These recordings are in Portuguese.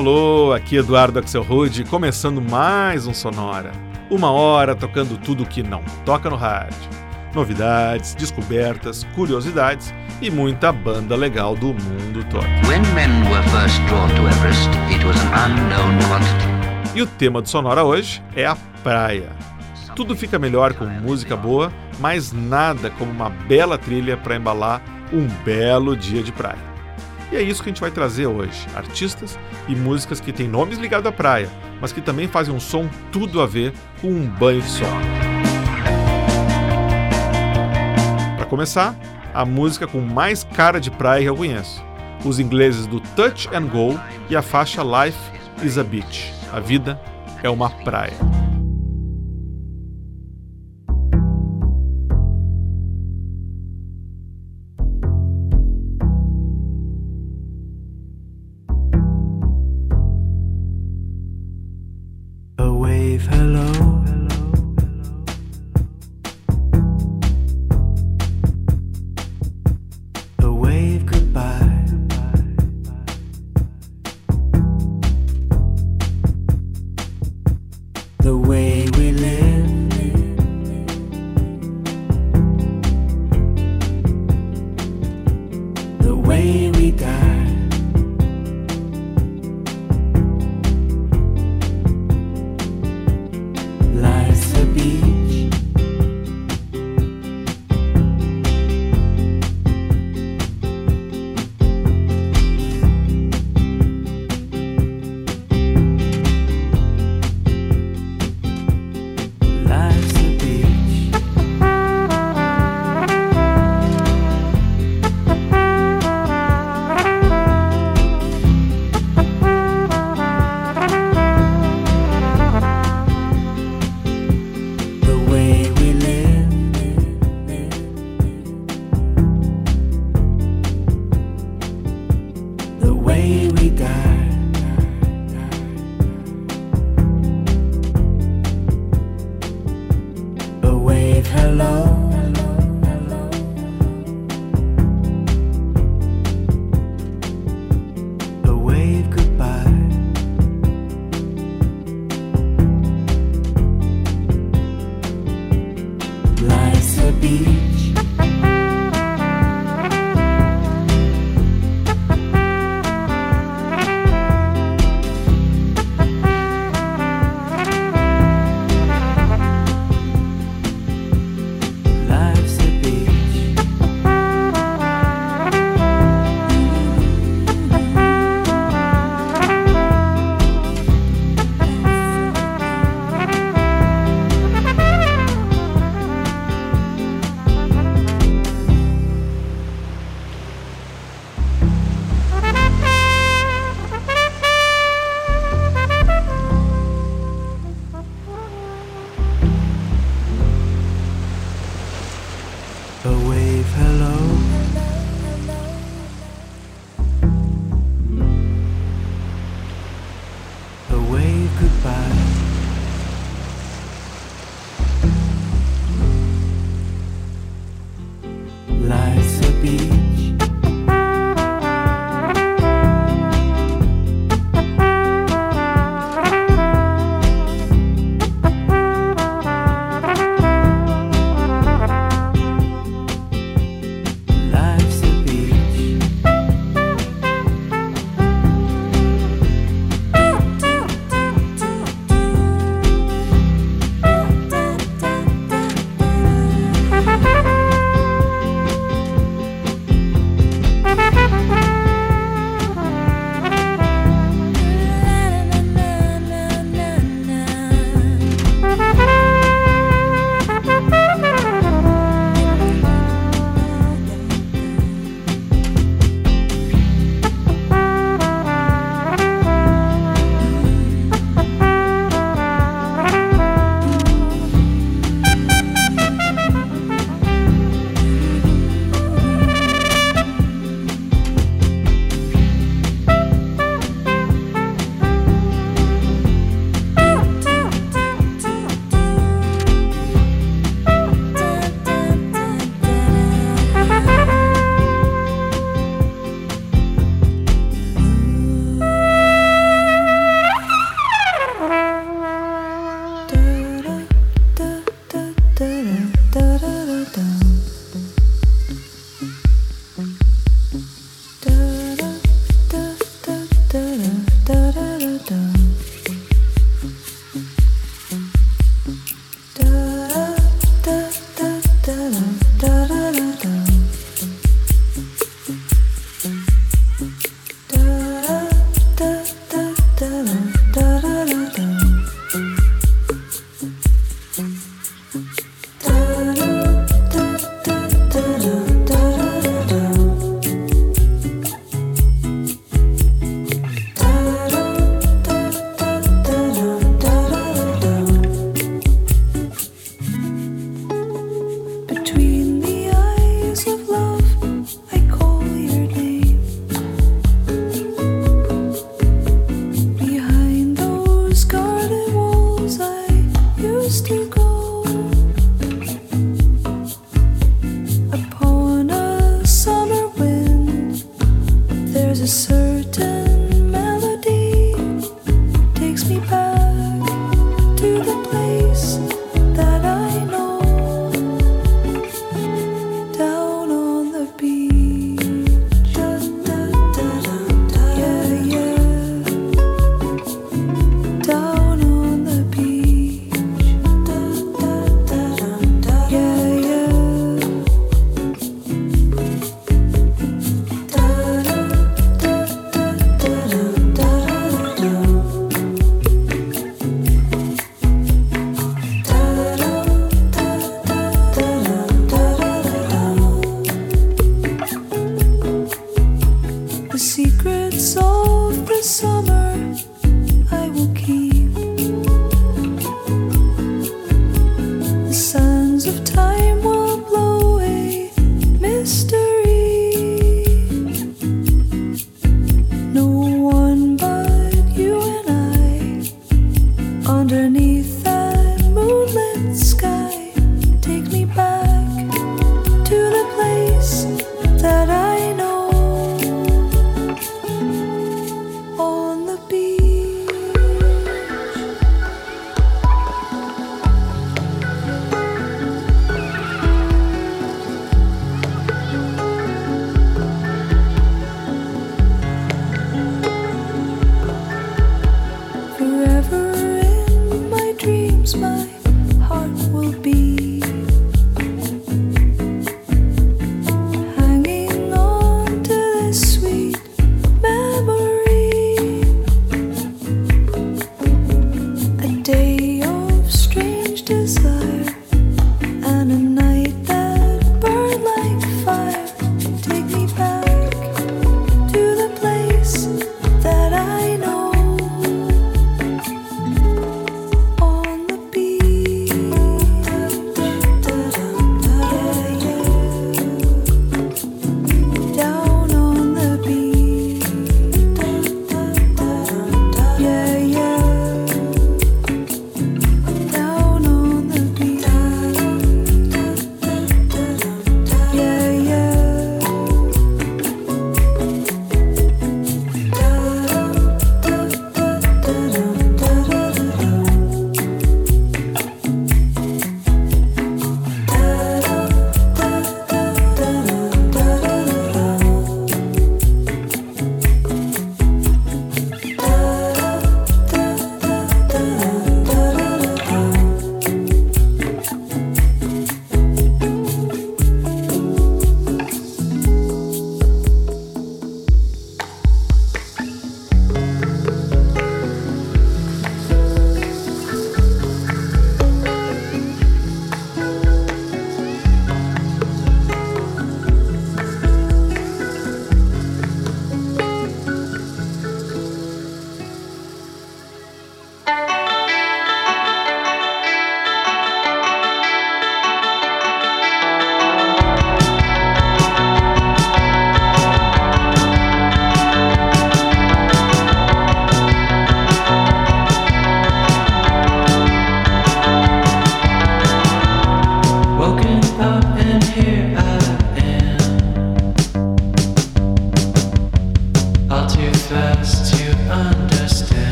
Alô, aqui Eduardo Axel Rude, começando mais um Sonora. Uma hora tocando tudo que não toca no rádio. Novidades, descobertas, curiosidades e muita banda legal do mundo todo. E o tema do Sonora hoje é a praia. Tudo fica melhor com música boa, mas nada como uma bela trilha para embalar um belo dia de praia. E é isso que a gente vai trazer hoje: artistas e músicas que têm nomes ligados à praia, mas que também fazem um som tudo a ver com um banho de sol. Para começar, a música com mais cara de praia que eu conheço: os ingleses do Touch and Go e a faixa Life is a Beach. A vida é uma praia.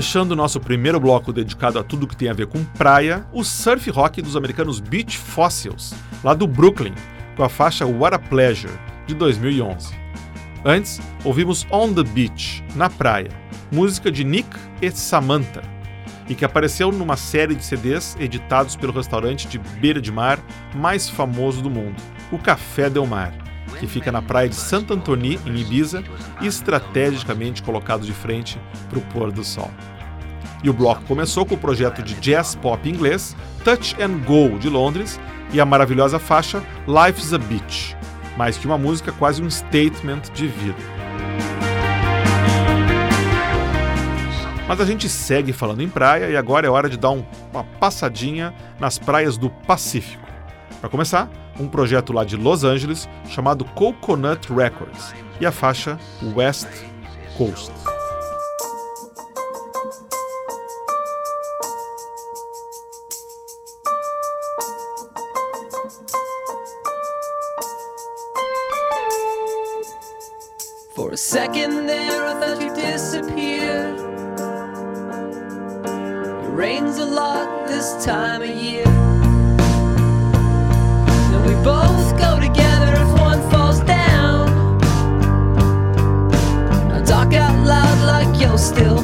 Fechando nosso primeiro bloco dedicado a tudo que tem a ver com praia, o surf rock dos americanos Beach Fossils, lá do Brooklyn, com a faixa What a Pleasure, de 2011. Antes, ouvimos On the Beach, na praia, música de Nick e Samantha, e que apareceu numa série de CDs editados pelo restaurante de beira de mar mais famoso do mundo, o Café Del Mar, que fica na praia de Santo Antoni, em Ibiza, estrategicamente colocado de frente para o pôr do sol. E o bloco começou com o projeto de jazz pop inglês Touch and Go de Londres e a maravilhosa faixa Life's a Beach, mais que uma música, quase um statement de vida. Mas a gente segue falando em praia e agora é hora de dar um, uma passadinha nas praias do Pacífico. Para começar, um projeto lá de Los Angeles chamado Coconut Records e a faixa West Coast. For a second there, I thought you disappeared. rains a lot this time of year. Still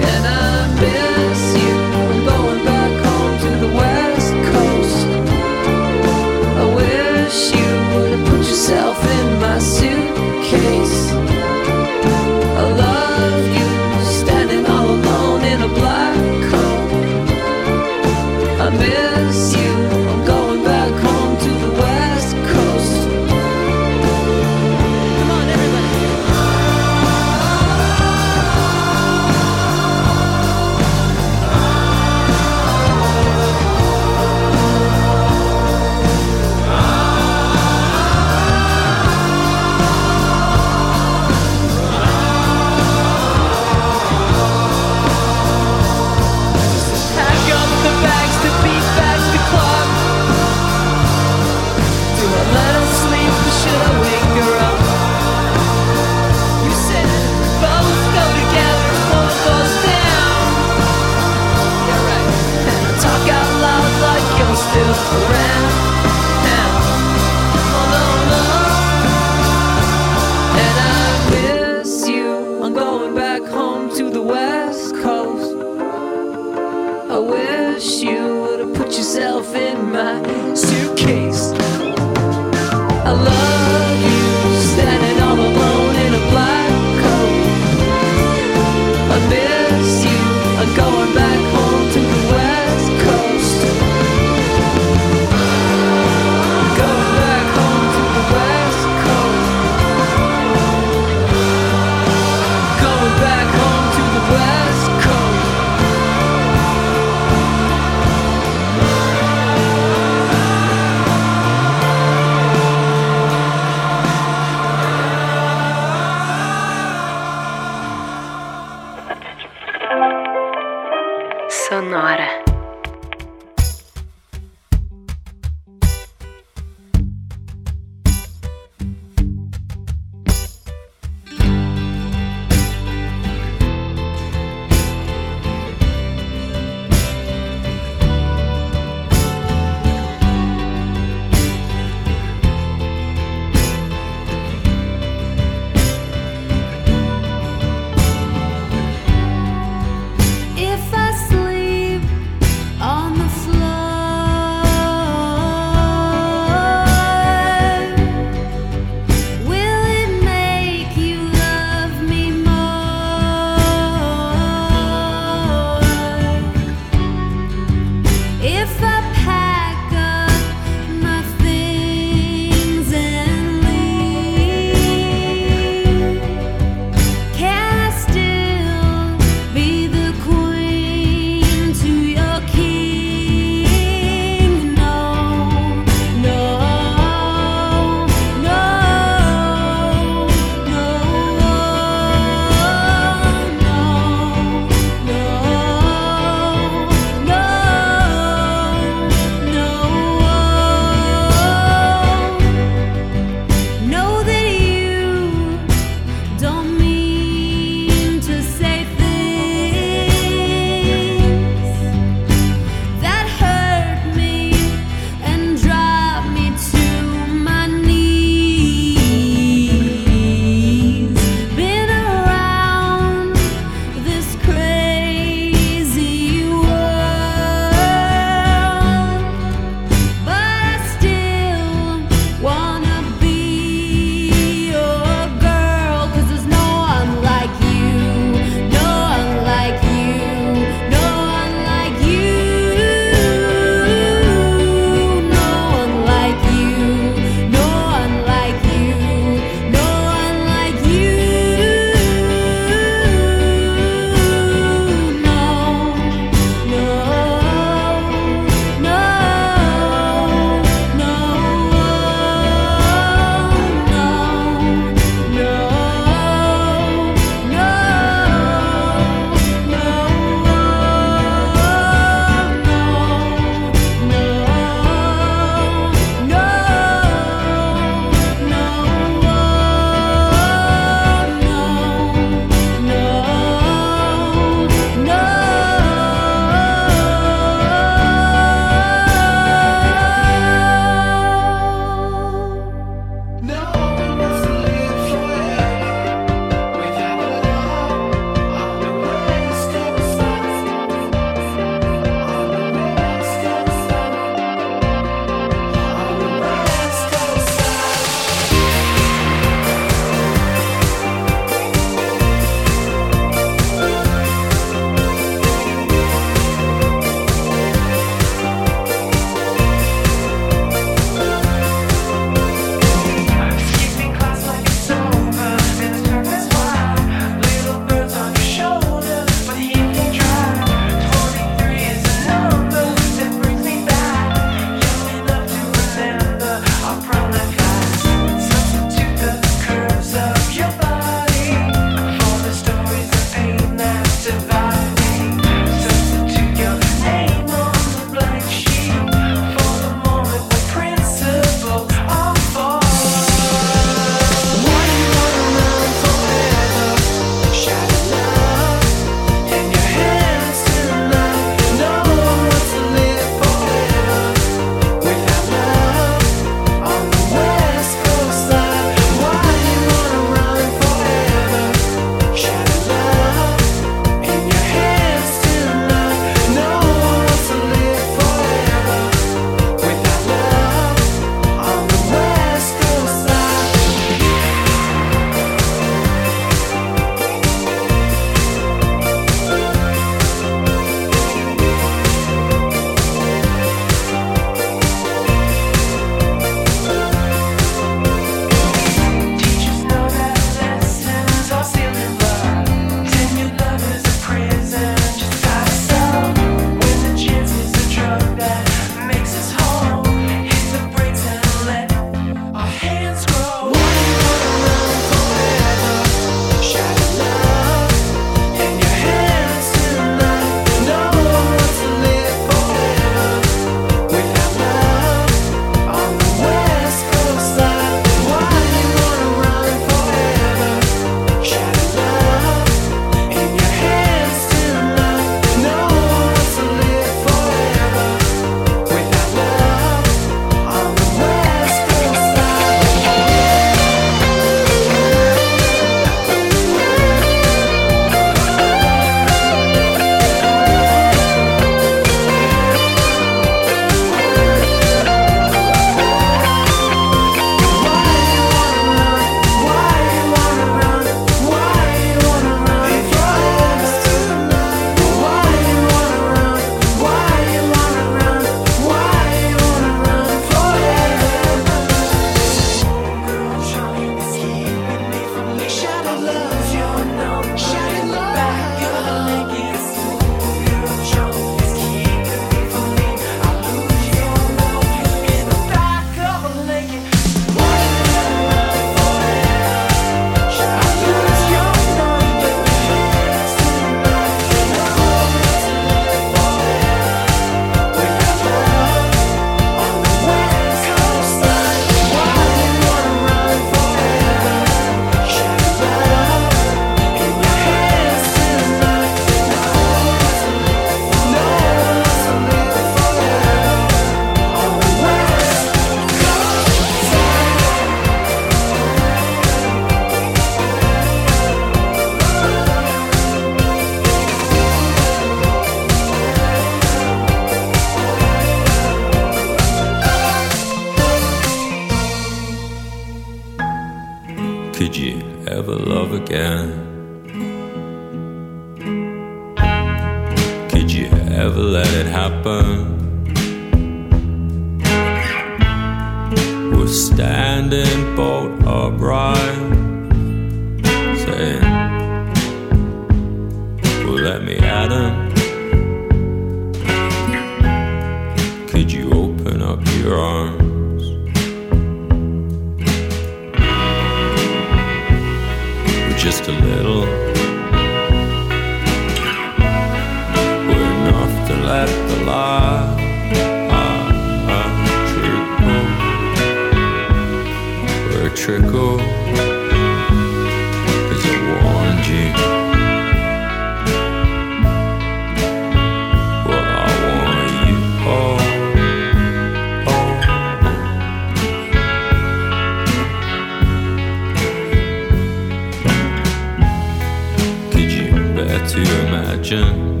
kitchen.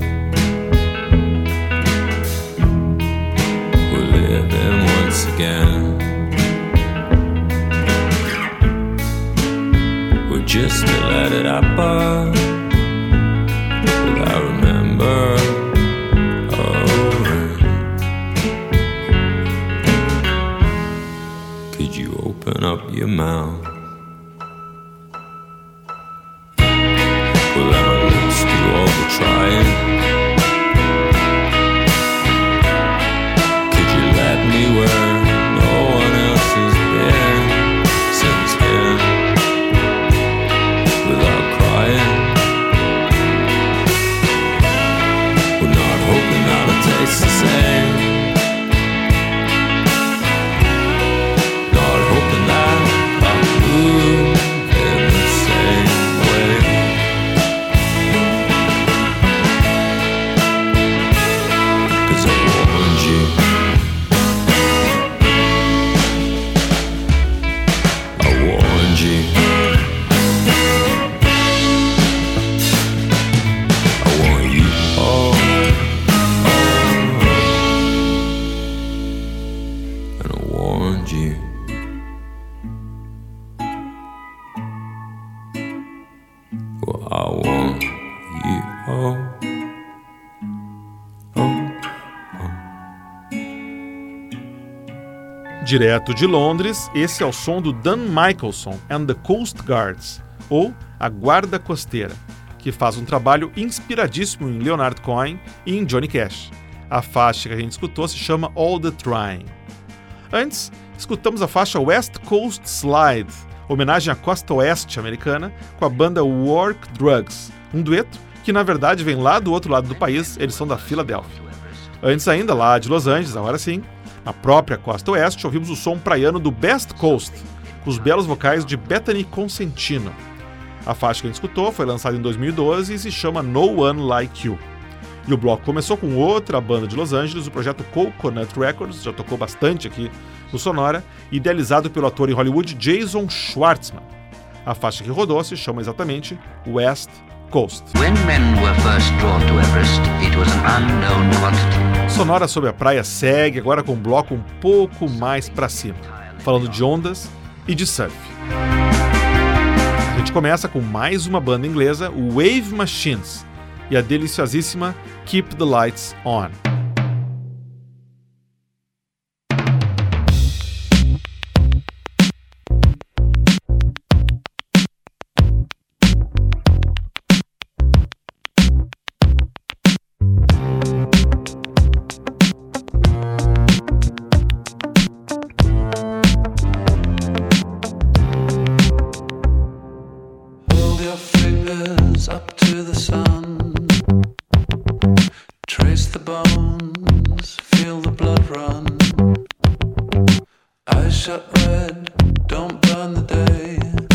We're living once again. We're just a light at. Direto de Londres, esse é o som do Dan Michelson and the Coast Guards, ou a Guarda Costeira, que faz um trabalho inspiradíssimo em Leonard Cohen e em Johnny Cash. A faixa que a gente escutou se chama All the Trying. Antes, escutamos a faixa West Coast Slide, homenagem à costa oeste americana, com a banda Work Drugs, um dueto que na verdade vem lá do outro lado do país, eles são da Filadélfia. Antes ainda, lá de Los Angeles, agora sim, na própria costa oeste, ouvimos o som praiano do Best Coast, com os belos vocais de Bethany Consentino. A faixa que a gente escutou foi lançada em 2012 e se chama No One Like You. E o bloco começou com outra banda de Los Angeles, o projeto Coconut Records, já tocou bastante aqui no Sonora, idealizado pelo ator em Hollywood Jason Schwartzman. A faixa que rodou se chama exatamente West Coast. Sonora sobre a praia segue agora com um bloco um pouco mais para cima, falando de ondas e de surf. A gente começa com mais uma banda inglesa, o Wave Machines, e a deliciosíssima Keep the Lights On. don't burn the day.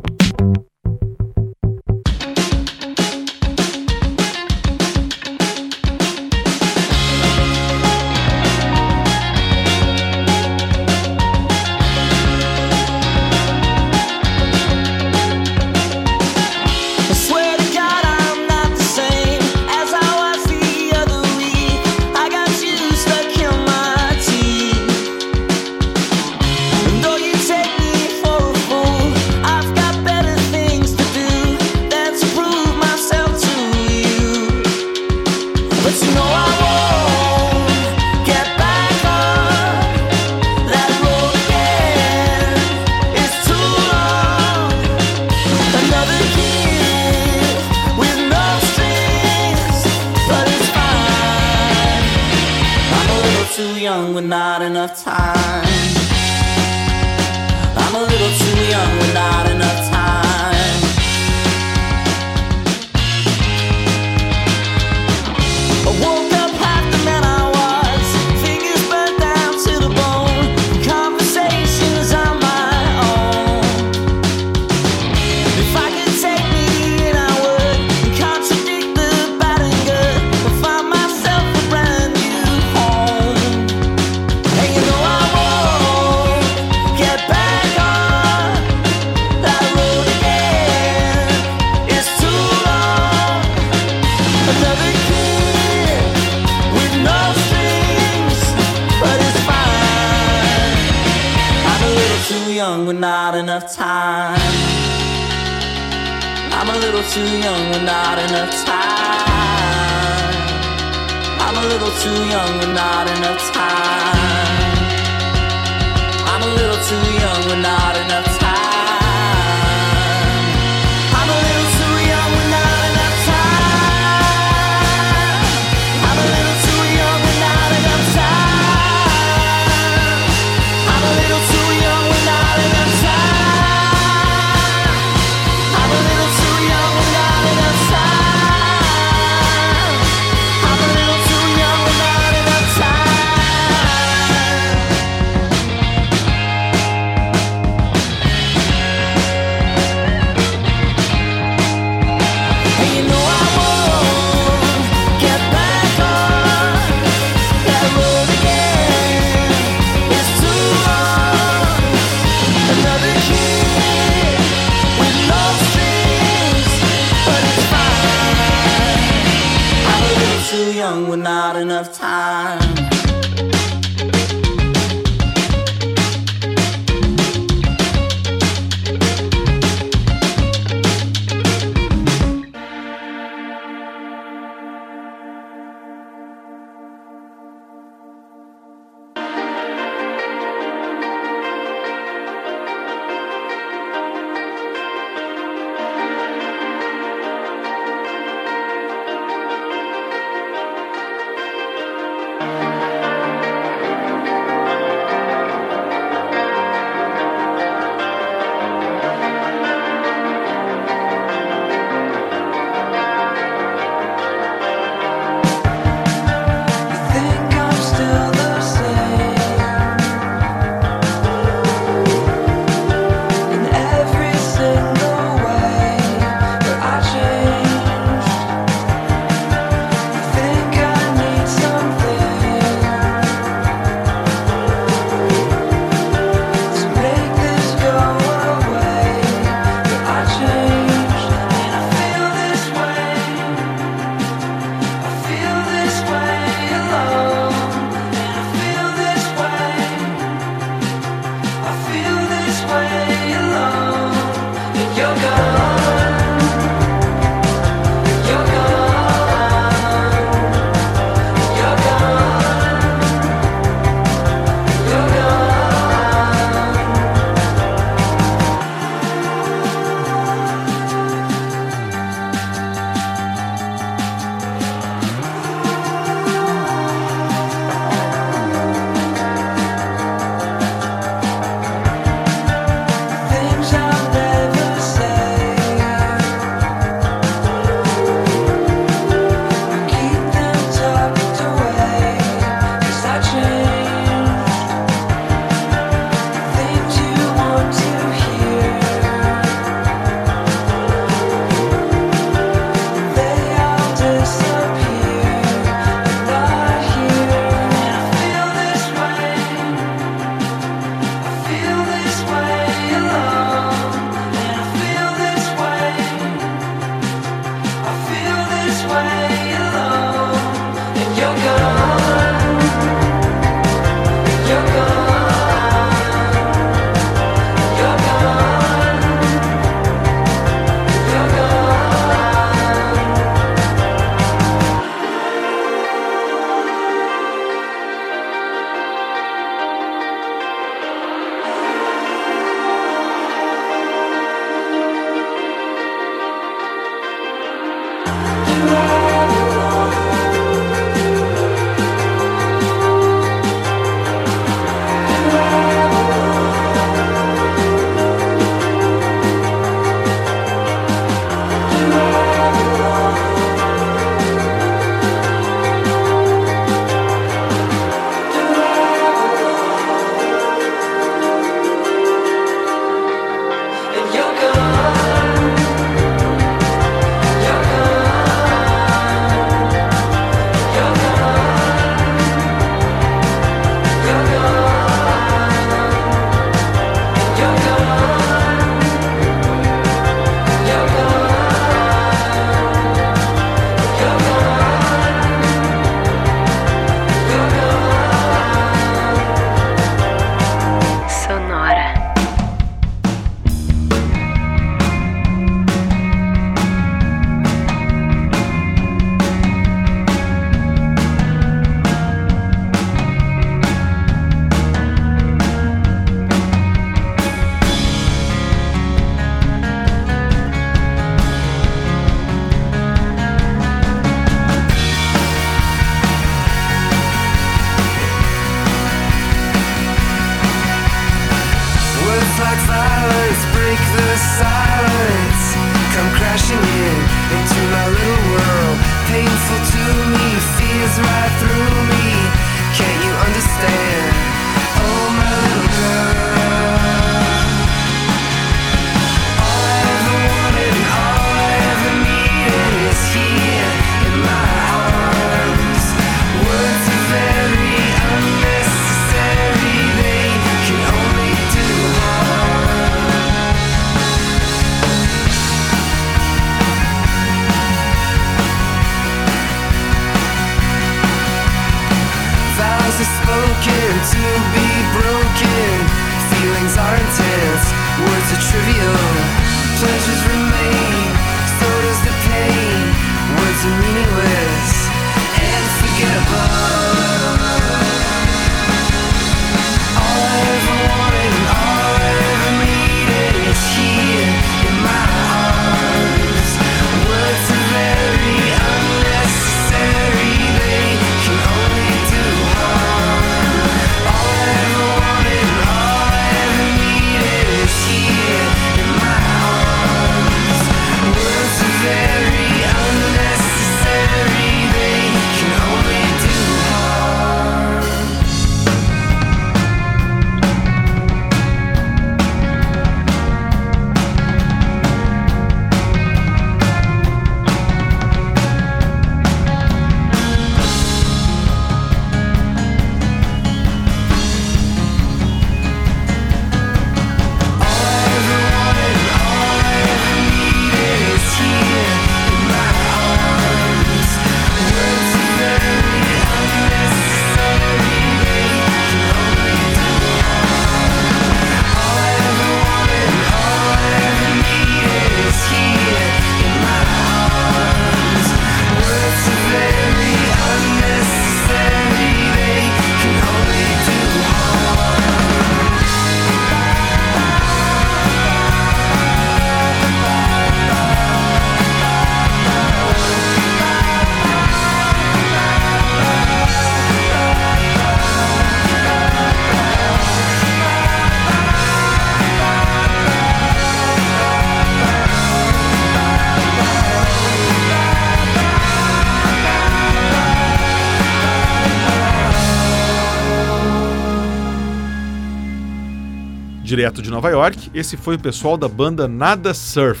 Direto de Nova York, esse foi o pessoal da banda Nada Surf,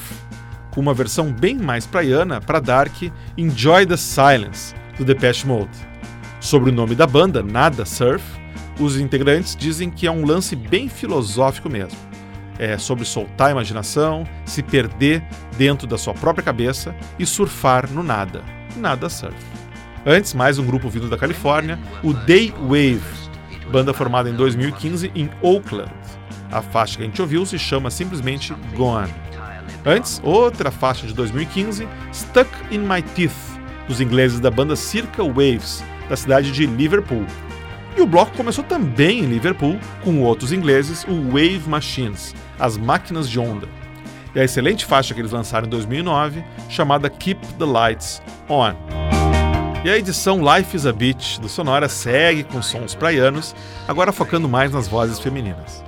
com uma versão bem mais praiana para Dark Enjoy the Silence, do Depeche Mode. Sobre o nome da banda, Nada Surf, os integrantes dizem que é um lance bem filosófico mesmo. É sobre soltar a imaginação, se perder dentro da sua própria cabeça e surfar no nada. Nada surf. Antes, mais um grupo vindo da Califórnia, o Day Wave, banda formada em 2015 em Oakland. A faixa que a gente ouviu se chama simplesmente Gone. Antes, outra faixa de 2015, Stuck in My Teeth, dos ingleses da banda Circa Waves, da cidade de Liverpool. E o bloco começou também em Liverpool, com outros ingleses, o Wave Machines, as máquinas de onda. E a excelente faixa que eles lançaram em 2009, chamada Keep the Lights On. E a edição Life is a Beach do Sonora segue com sons praianos, agora focando mais nas vozes femininas.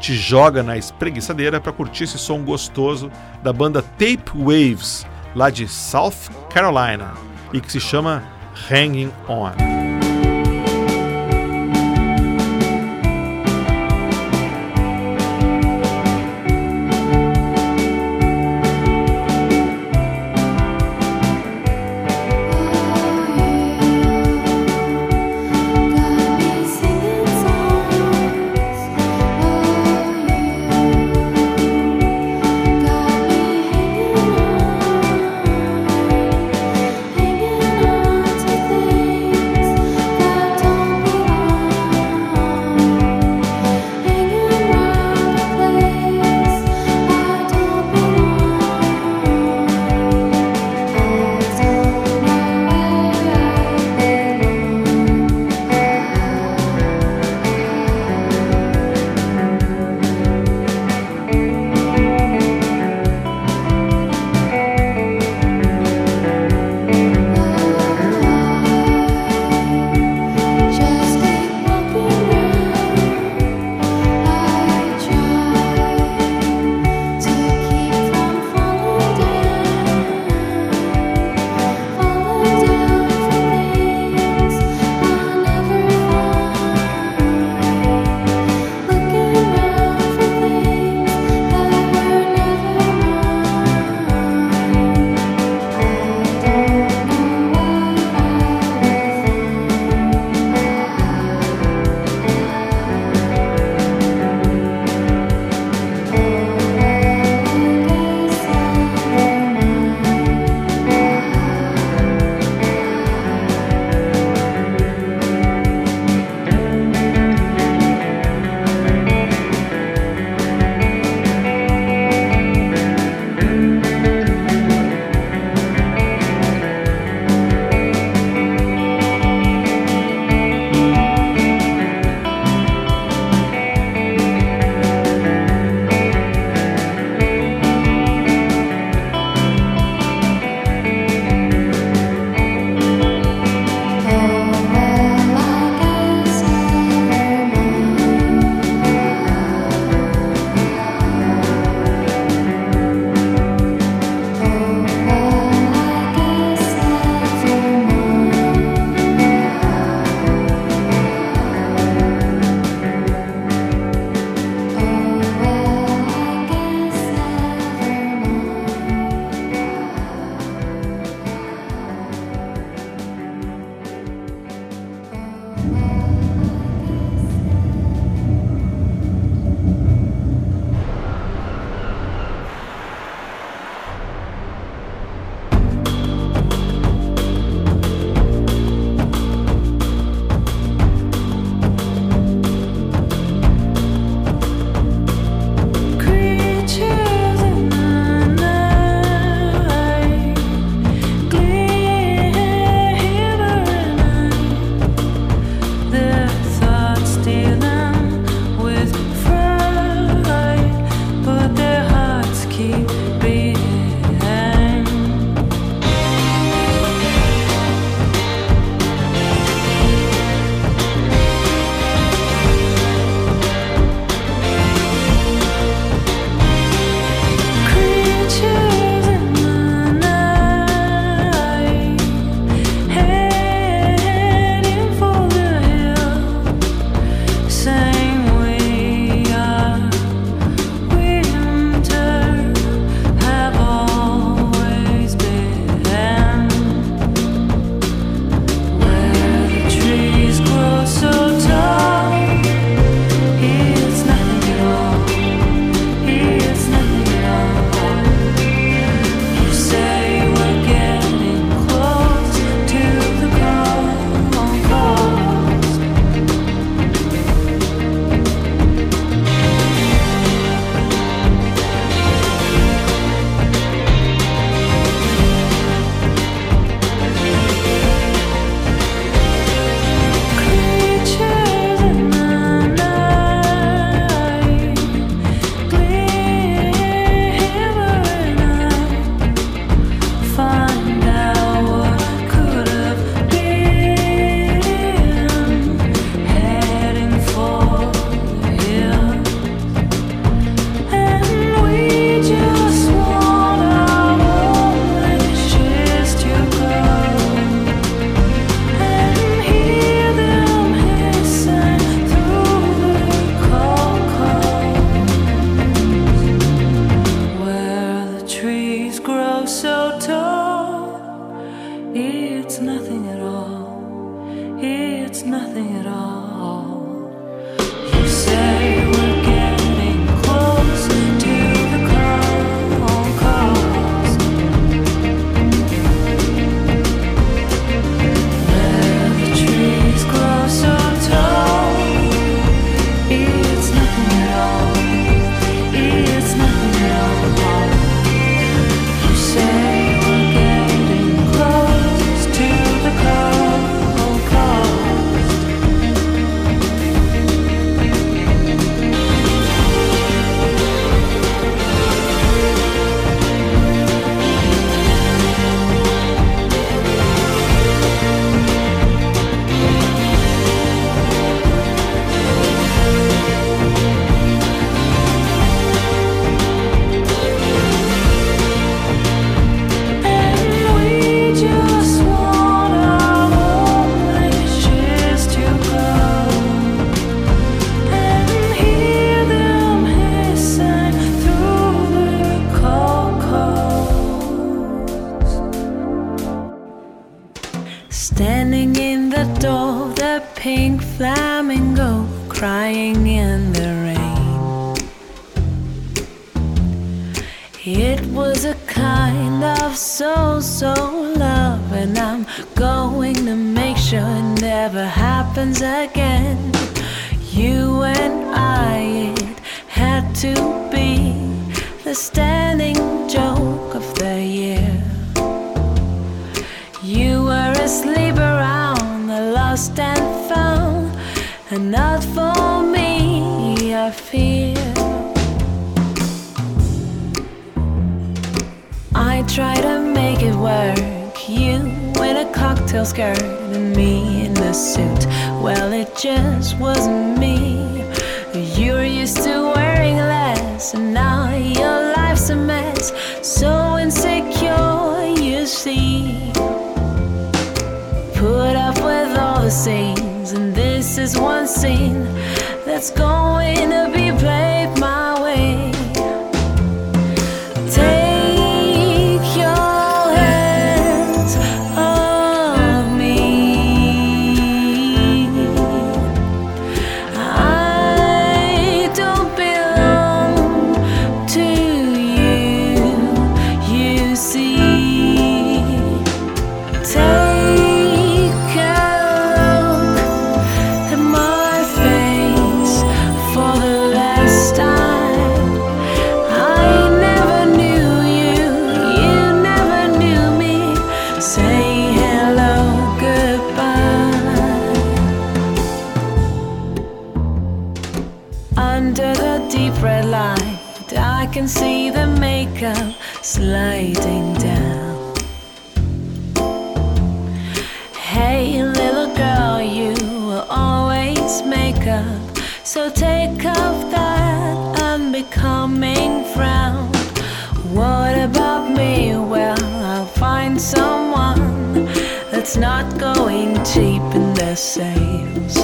Te joga na espreguiçadeira para curtir esse som gostoso da banda Tape Waves, lá de South Carolina, e que se chama Hanging On. it's nothing at all. and and not for me, I fear. I try to make it work, you in a cocktail skirt, and me in the suit. Well, it just wasn't me. You're used to wearing less, and now your life's a mess. So the scenes, and this is one scene that's going to be. not going cheap in their sales.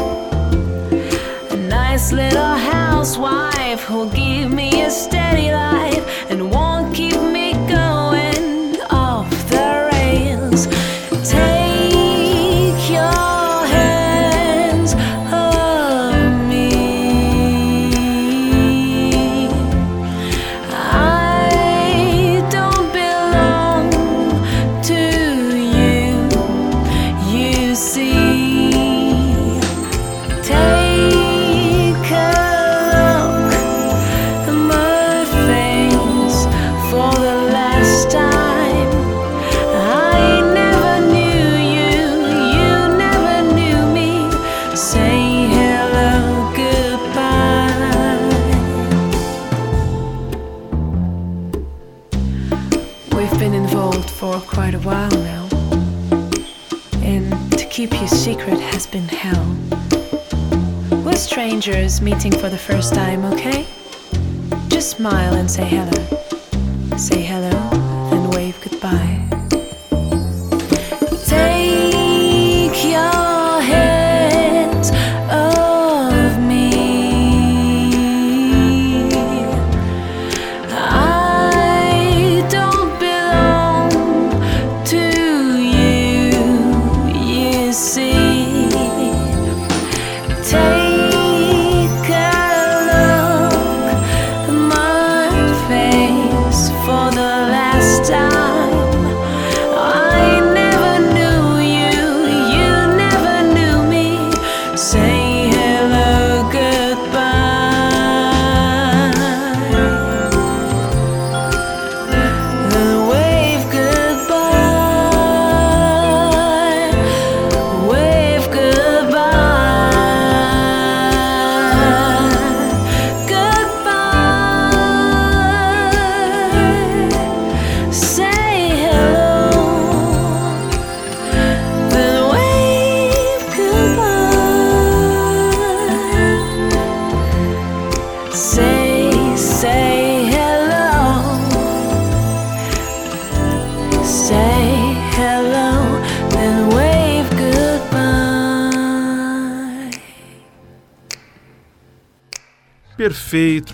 A nice little housewife who'll give me a steady life and one. secret has been hell. We're strangers meeting for the first time, okay? Just smile and say hello. Say hello.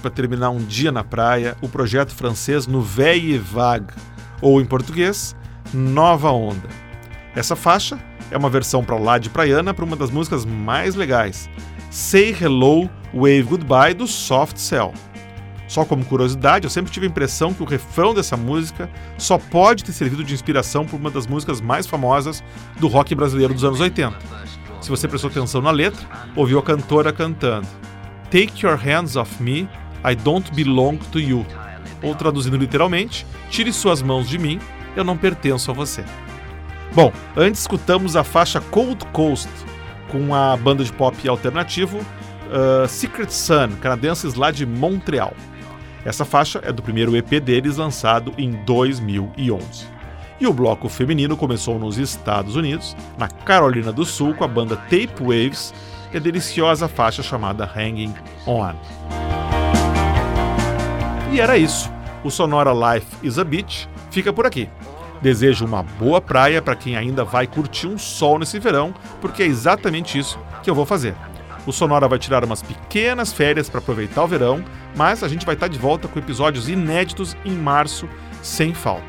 Para terminar um dia na praia, o projeto francês Nouvelle Vague, ou em português, Nova Onda. Essa faixa é uma versão para lá de praiana para uma das músicas mais legais, Say Hello, Wave Goodbye, do Soft Cell. Só como curiosidade, eu sempre tive a impressão que o refrão dessa música só pode ter servido de inspiração para uma das músicas mais famosas do rock brasileiro dos anos 80. Se você prestou atenção na letra, ouviu a cantora cantando Take your hands off me, I don't belong to you. Ou traduzindo literalmente, tire suas mãos de mim, eu não pertenço a você. Bom, antes escutamos a faixa Cold Coast com a banda de pop alternativo uh, Secret Sun, canadenses lá de Montreal. Essa faixa é do primeiro EP deles lançado em 2011. E o bloco feminino começou nos Estados Unidos, na Carolina do Sul, com a banda Tape Waves e a deliciosa faixa chamada Hanging On. E era isso. O Sonora Life is a Beach fica por aqui. Desejo uma boa praia para quem ainda vai curtir um sol nesse verão, porque é exatamente isso que eu vou fazer. O Sonora vai tirar umas pequenas férias para aproveitar o verão, mas a gente vai estar de volta com episódios inéditos em março, sem falta.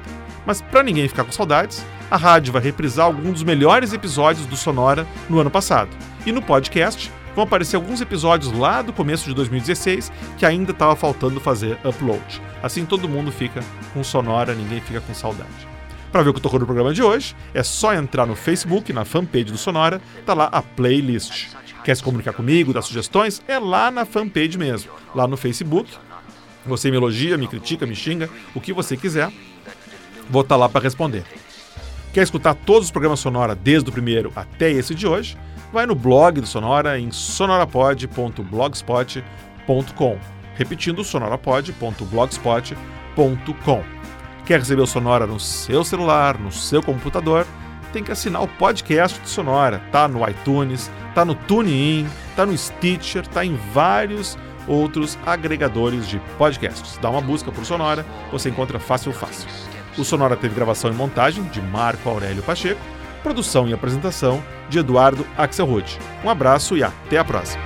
Mas para ninguém ficar com saudades, a rádio vai reprisar alguns dos melhores episódios do Sonora no ano passado. E no podcast vão aparecer alguns episódios lá do começo de 2016 que ainda estava faltando fazer upload. Assim todo mundo fica com Sonora, ninguém fica com saudade. Para ver o que tocou no programa de hoje, é só entrar no Facebook, na fanpage do Sonora, tá lá a playlist. Quer se comunicar comigo, dar sugestões? É lá na fanpage mesmo, lá no Facebook. Você me elogia, me critica, me xinga, o que você quiser, vou estar lá para responder. Quer escutar todos os programas Sonora desde o primeiro até esse de hoje? Vai no blog do Sonora em sonorapod.blogspot.com. Repetindo, sonorapod.blogspot.com. Quer receber o Sonora no seu celular, no seu computador? Tem que assinar o podcast do Sonora. Tá no iTunes, tá no TuneIn, tá no Stitcher, tá em vários outros agregadores de podcasts. Dá uma busca por Sonora, você encontra fácil fácil. O Sonora teve gravação e montagem de Marco Aurélio Pacheco, produção e apresentação de Eduardo Axelrod. Um abraço e até a próxima.